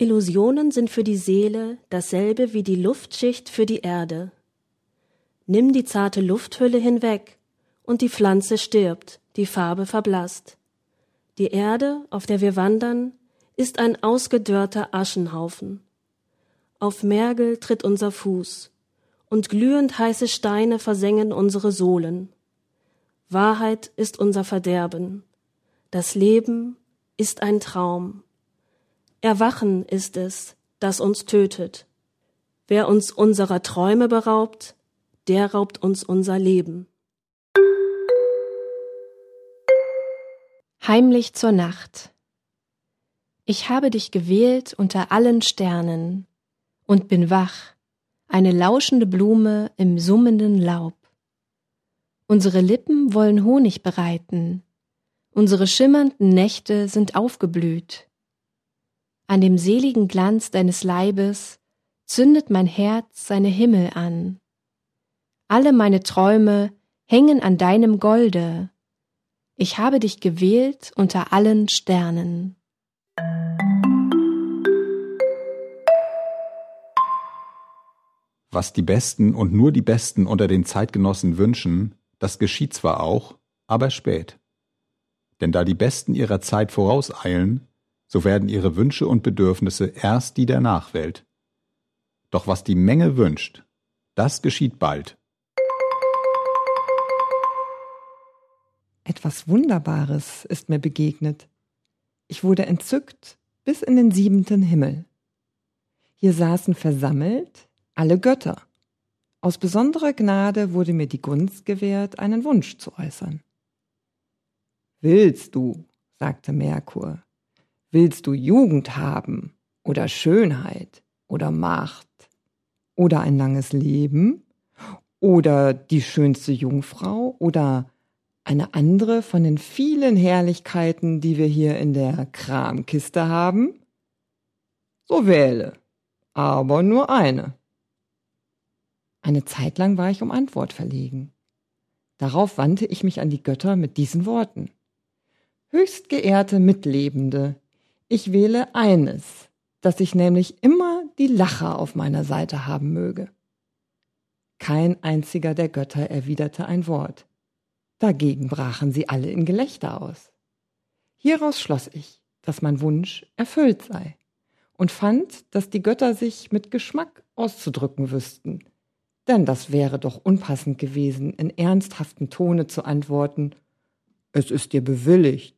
Illusionen sind für die Seele dasselbe wie die Luftschicht für die Erde. Nimm die zarte Lufthülle hinweg, und die Pflanze stirbt, die Farbe verblasst. Die Erde, auf der wir wandern, ist ein ausgedörrter Aschenhaufen. Auf Mergel tritt unser Fuß, und glühend heiße Steine versengen unsere Sohlen. Wahrheit ist unser Verderben. Das Leben ist ein Traum. Erwachen ist es, das uns tötet. Wer uns unserer Träume beraubt, der raubt uns unser Leben. Heimlich zur Nacht. Ich habe dich gewählt unter allen Sternen und bin wach, eine lauschende Blume im summenden Laub. Unsere Lippen wollen Honig bereiten, unsere schimmernden Nächte sind aufgeblüht an dem seligen Glanz deines Leibes zündet mein Herz seine Himmel an. Alle meine Träume hängen an deinem Golde. Ich habe dich gewählt unter allen Sternen. Was die Besten und nur die Besten unter den Zeitgenossen wünschen, das geschieht zwar auch, aber spät. Denn da die Besten ihrer Zeit vorauseilen, so werden ihre Wünsche und Bedürfnisse erst die der Nachwelt. Doch was die Menge wünscht, das geschieht bald. Etwas Wunderbares ist mir begegnet. Ich wurde entzückt bis in den siebenten Himmel. Hier saßen versammelt alle Götter. Aus besonderer Gnade wurde mir die Gunst gewährt, einen Wunsch zu äußern. Willst du, sagte Merkur, Willst du Jugend haben oder Schönheit oder Macht oder ein langes Leben oder die schönste Jungfrau oder eine andere von den vielen Herrlichkeiten, die wir hier in der Kramkiste haben? So wähle, aber nur eine. Eine Zeit lang war ich um Antwort verlegen. Darauf wandte ich mich an die Götter mit diesen Worten. Höchst geehrte Mitlebende, ich wähle eines, dass ich nämlich immer die Lacher auf meiner Seite haben möge. Kein einziger der Götter erwiderte ein Wort. Dagegen brachen sie alle in Gelächter aus. Hieraus schloss ich, dass mein Wunsch erfüllt sei und fand, dass die Götter sich mit Geschmack auszudrücken wüssten. Denn das wäre doch unpassend gewesen, in ernsthaftem Tone zu antworten, es ist dir bewilligt.